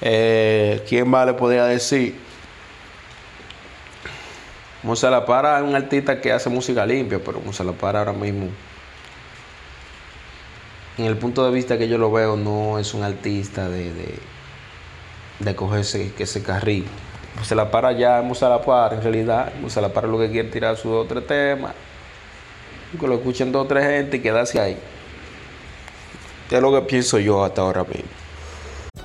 Eh, ¿Quién más le podría decir? Musa La Para es un artista que hace música limpia, pero Musa La ahora mismo, en el punto de vista que yo lo veo, no es un artista de, de, de cogerse ese carril. Musa La Para ya Musa La en realidad. Musa La Para lo que quiere tirar su otro tema, que lo escuchen dos o tres gente y quedarse ahí. Es lo que pienso yo hasta ahora mismo.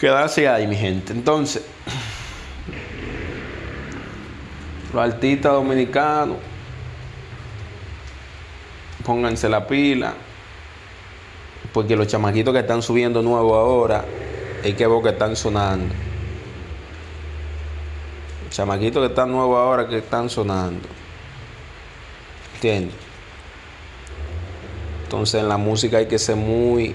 Quedarse ahí, mi gente. Entonces, los artistas dominicanos, pónganse la pila, porque los chamaquitos que están subiendo nuevo ahora, hay que ver que están sonando. Los chamaquitos que están nuevos ahora que están sonando. ¿Entiendes? Entonces en la música hay que ser muy